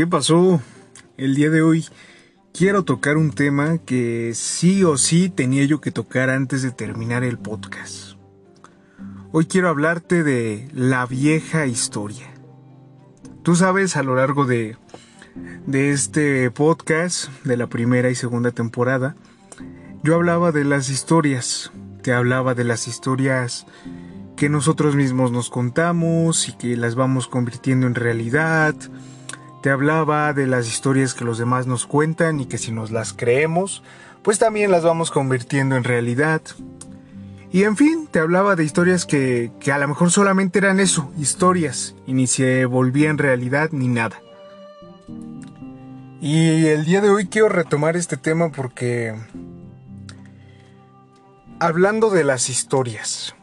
¿Qué pasó? El día de hoy quiero tocar un tema que sí o sí tenía yo que tocar antes de terminar el podcast. Hoy quiero hablarte de la vieja historia. Tú sabes, a lo largo de, de este podcast, de la primera y segunda temporada, yo hablaba de las historias, te hablaba de las historias que nosotros mismos nos contamos y que las vamos convirtiendo en realidad. Te hablaba de las historias que los demás nos cuentan y que si nos las creemos, pues también las vamos convirtiendo en realidad. Y en fin, te hablaba de historias que, que a lo mejor solamente eran eso, historias, y ni se volvían realidad ni nada. Y el día de hoy quiero retomar este tema porque... Hablando de las historias,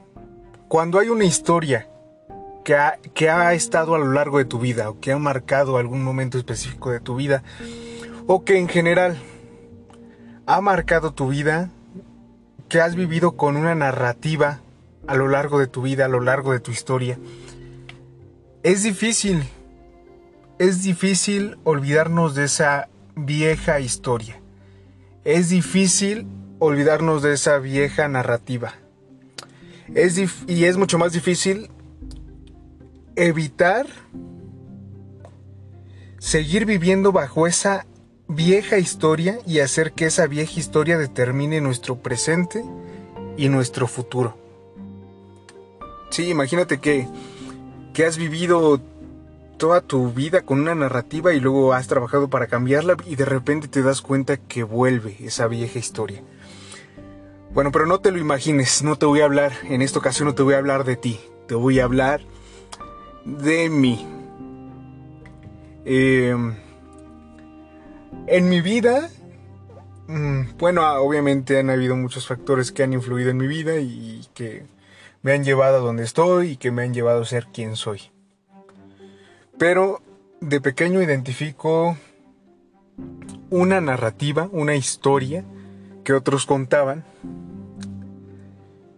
cuando hay una historia que ha, estado a lo largo de tu vida o que ha marcado algún momento específico de tu vida o que en general ha marcado tu vida, que has vivido con una narrativa a lo largo de tu vida, a lo largo de tu historia, es difícil, es difícil olvidarnos de esa vieja historia. Es difícil olvidarnos de esa vieja narrativa. Es y es mucho más difícil evitar seguir viviendo bajo esa vieja historia y hacer que esa vieja historia determine nuestro presente y nuestro futuro. Sí, imagínate que, que has vivido toda tu vida con una narrativa y luego has trabajado para cambiarla y de repente te das cuenta que vuelve esa vieja historia. Bueno, pero no te lo imagines, no te voy a hablar, en esta ocasión no te voy a hablar de ti, te voy a hablar de mí. Em, en mi vida, mm, bueno, ah, obviamente han habido muchos factores que han influido en mi vida y que me han llevado a donde estoy y que me han llevado a ser quien soy. Pero de pequeño identifico una narrativa, una historia que otros contaban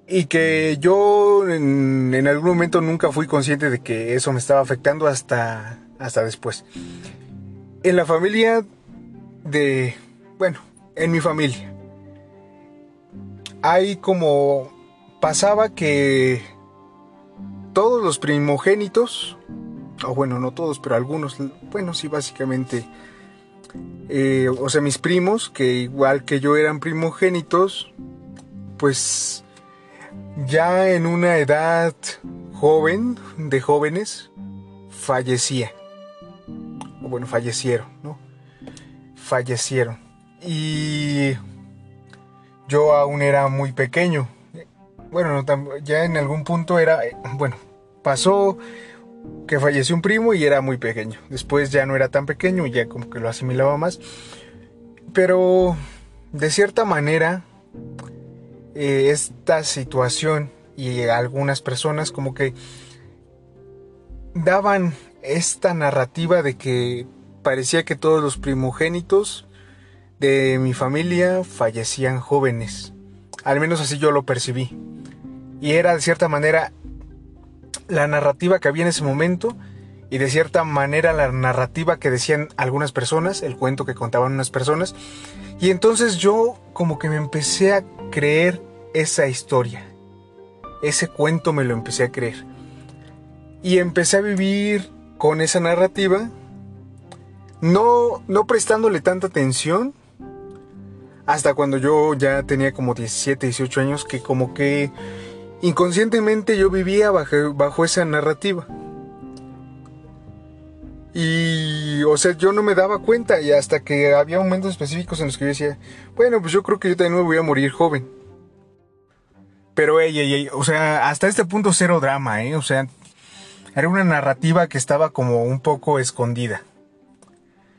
y que yo en, algún momento nunca fui consciente de que eso me estaba afectando hasta, hasta después. En la familia de, bueno, en mi familia, hay como pasaba que todos los primogénitos, o bueno, no todos, pero algunos, bueno, sí, básicamente, eh, o sea, mis primos, que igual que yo eran primogénitos, pues ya en una edad joven, de jóvenes, fallecía. Bueno, fallecieron, ¿no? Fallecieron. Y yo aún era muy pequeño. Bueno, ya en algún punto era, bueno, pasó que falleció un primo y era muy pequeño. Después ya no era tan pequeño ya como que lo asimilaba más. Pero de cierta manera eh, esta situación y algunas personas como que daban esta narrativa de que parecía que todos los primogénitos de mi familia fallecían jóvenes. Al menos así yo lo percibí. Y era de cierta manera la narrativa que había en ese momento y de cierta manera la narrativa que decían algunas personas, el cuento que contaban unas personas. Y entonces yo como que me empecé a creer esa historia. Ese cuento me lo empecé a creer. Y empecé a vivir con esa narrativa, no, no prestándole tanta atención, hasta cuando yo ya tenía como 17, 18 años, que como que inconscientemente yo vivía bajo, bajo esa narrativa. Y, o sea, yo no me daba cuenta y hasta que había momentos específicos en los que yo decía, bueno, pues yo creo que yo también me voy a morir joven. Pero, ey, ey, ey, o sea, hasta este punto cero drama, ¿eh? O sea, era una narrativa que estaba como un poco escondida.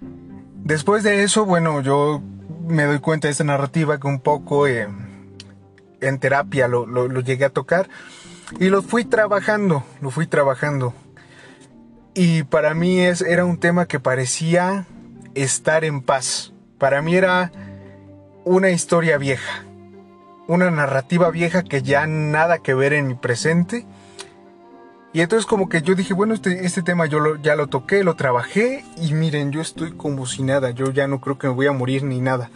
Después de eso, bueno, yo me doy cuenta de esta narrativa que un poco eh, en terapia lo, lo, llegué a tocar y lo fui trabajando, lo fui trabajando. Y para mí es, era un tema que parecía estar en paz. Para mí era una historia vieja una narrativa vieja que ya nada que ver en mi presente Y entonces como que yo dije, bueno, este, este tema yo ya lo toqué, lo trabajé y miren, yo estoy como si nada, yo ya no creo que me voy a morir ni nada.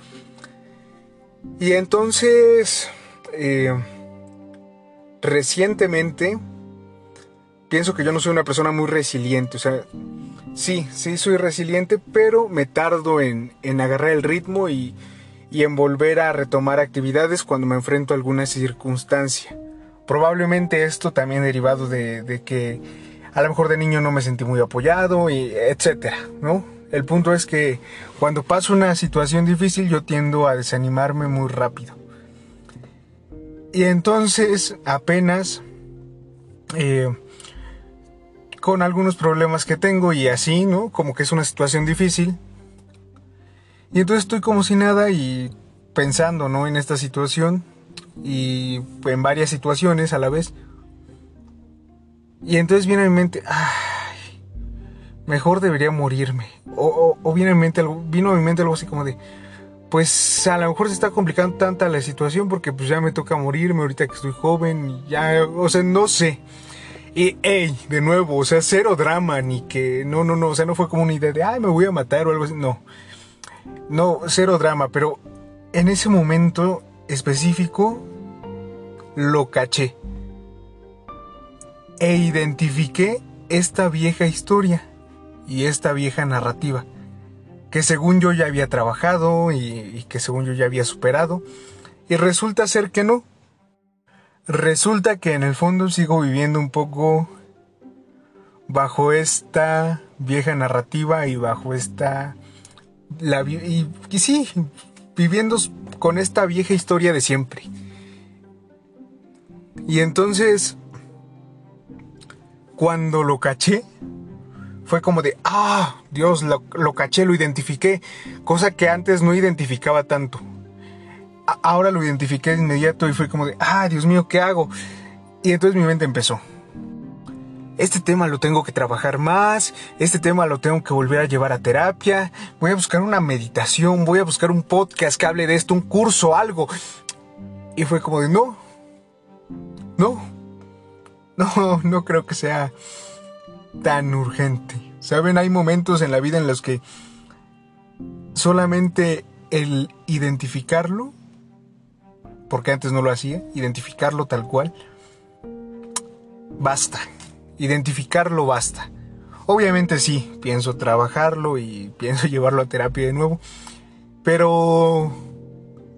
Y entonces, eh, recientemente, pienso que yo no soy una persona muy resiliente, o sea, sí, sí soy resiliente, pero me tardo en, en agarrar el ritmo y, y en volver a retomar actividades cuando me enfrento a alguna circunstancia. Probablemente esto también derivado de, que a lo mejor de niño no me sentí muy apoyado y etcétera, ¿no? El punto es que cuando paso una situación difícil yo tiendo a desanimarme muy rápido. Y entonces apenas eh, con algunos problemas que tengo y así, ¿no? Como que es una situación difícil. Y entonces estoy como si nada y pensando, ¿no? En esta situación y en varias situaciones a la vez. Y entonces viene a mi mente, ay, mejor debería morirme. O, viene a mi mente algo, vino a mente algo así como de, pues a lo mejor se está complicando tanta la situación porque pues ya me toca morirme ahorita que estoy joven y ya, o sea, no sé. Y, hey, de nuevo, o sea, cero drama, ni que, no, no, no, o sea, no fue como una idea de, ay, me voy a matar o algo así, no. No, cero drama, pero en ese momento específico lo caché e identifiqué esta vieja historia y esta vieja narrativa que según yo ya había trabajado y, que según yo ya había superado y resulta ser que no. Resulta que en el fondo sigo viviendo un poco bajo esta vieja narrativa y bajo esta y, y sí viviendo con esta vieja historia de siempre. Y entonces, cuando lo caché, fue como de, ah, Dios, lo, caché, lo identifiqué, cosa que antes no identificaba tanto. Ahora lo identifiqué de inmediato y fue como de, ah, Dios mío, ¿qué hago? Y entonces mi mente empezó este tema lo tengo que trabajar más, este tema lo tengo que volver a llevar a terapia, voy a buscar una meditación, voy a buscar un podcast que hable de esto, un curso, algo. Y fue como de, no, no, no, no creo que sea tan urgente. Saben, hay momentos en la vida en los que solamente el identificarlo, porque antes no lo hacía, identificarlo tal cual, basta identificarlo basta. Obviamente sí, pienso trabajarlo y pienso llevarlo a terapia de nuevo, pero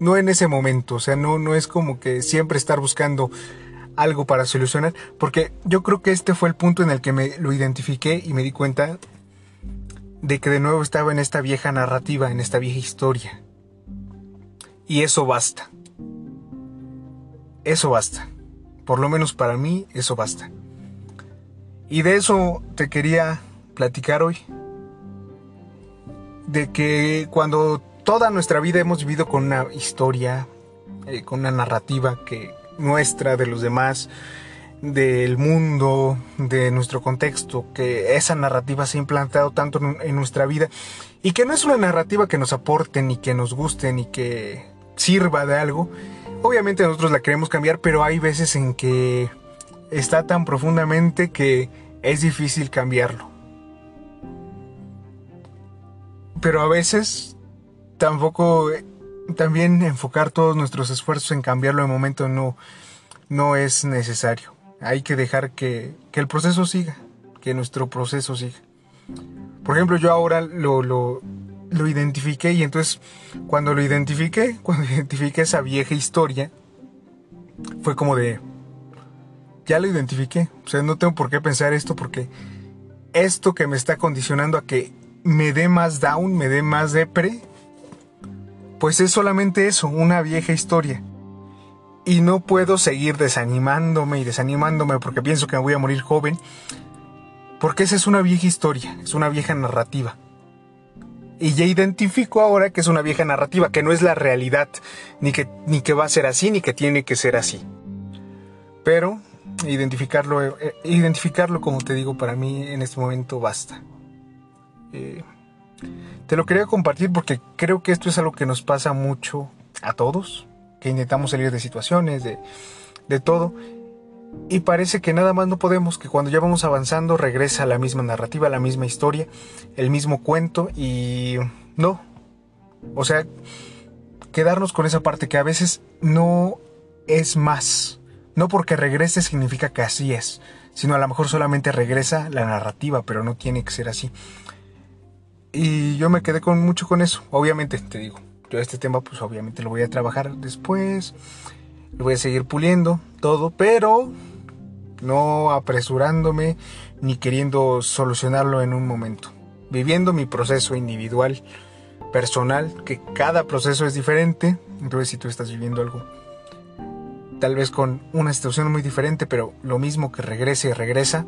no en ese momento, o sea, no, no es como que siempre estar buscando algo para solucionar, porque yo creo que este fue el punto en el que me lo identifiqué y me di cuenta de que de nuevo estaba en esta vieja narrativa, en esta vieja historia. Y eso basta. Eso basta. Por lo menos para mí, eso basta. Y de eso te quería platicar hoy. De que cuando toda nuestra vida hemos vivido con una historia, eh, con una narrativa que nuestra, de los demás, del mundo, de nuestro contexto, que esa narrativa se ha implantado tanto en nuestra vida y que no es una narrativa que nos aporte ni que nos guste ni que sirva de algo. Obviamente nosotros la queremos cambiar, pero hay veces en que está tan profundamente que es difícil cambiarlo. Pero a veces tampoco también enfocar todos nuestros esfuerzos en cambiarlo de momento no, no es necesario. Hay que dejar que, que, el proceso siga, que nuestro proceso siga. Por ejemplo, yo ahora lo, lo, lo identifiqué y entonces cuando lo identifiqué, cuando identifiqué esa vieja historia, fue como de, ya lo identifiqué. O sea, no tengo por qué pensar esto porque esto que me está condicionando a que me dé más down, me dé más depre, pues es solamente eso, una vieja historia. Y no puedo seguir desanimándome y desanimándome porque pienso que me voy a morir joven, porque esa es una vieja historia, es una vieja narrativa. Y ya identifico ahora que es una vieja narrativa, que no es la realidad, ni que, ni que va a ser así, ni que tiene que ser así. Pero identificarlo, eh, identificarlo como te digo, para mí en este momento basta. Eh, te lo quería compartir porque creo que esto es algo que nos pasa mucho a todos, que intentamos salir de situaciones, de, de todo. Y parece que nada más no podemos, que cuando ya vamos avanzando regresa la misma narrativa, la misma historia, el mismo cuento y no. O sea, quedarnos con esa parte que a veces no es más. No porque regrese significa que así es, sino a lo mejor solamente regresa la narrativa, pero no tiene que ser así. Y yo me quedé con mucho con eso. Obviamente, te digo, yo este tema pues obviamente lo voy a trabajar después. Voy a seguir puliendo todo, pero no apresurándome ni queriendo solucionarlo en un momento. Viviendo mi proceso individual, personal, que cada proceso es diferente. Entonces si tú estás viviendo algo tal vez con una situación muy diferente, pero lo mismo que regrese y regresa,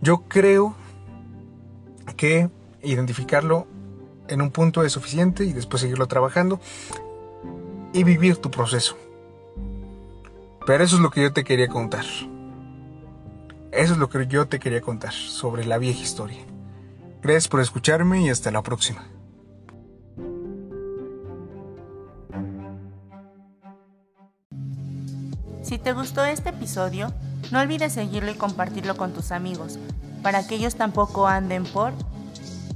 yo creo que identificarlo en un punto es suficiente y después seguirlo trabajando y vivir tu proceso. Pero eso es lo que yo te quería contar. Eso es lo que yo te quería contar sobre la vieja historia. Gracias por escucharme y hasta la próxima. Si te gustó este episodio, no olvides seguirlo y compartirlo con tus amigos, para que ellos tampoco anden por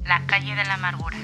la calle de la amargura.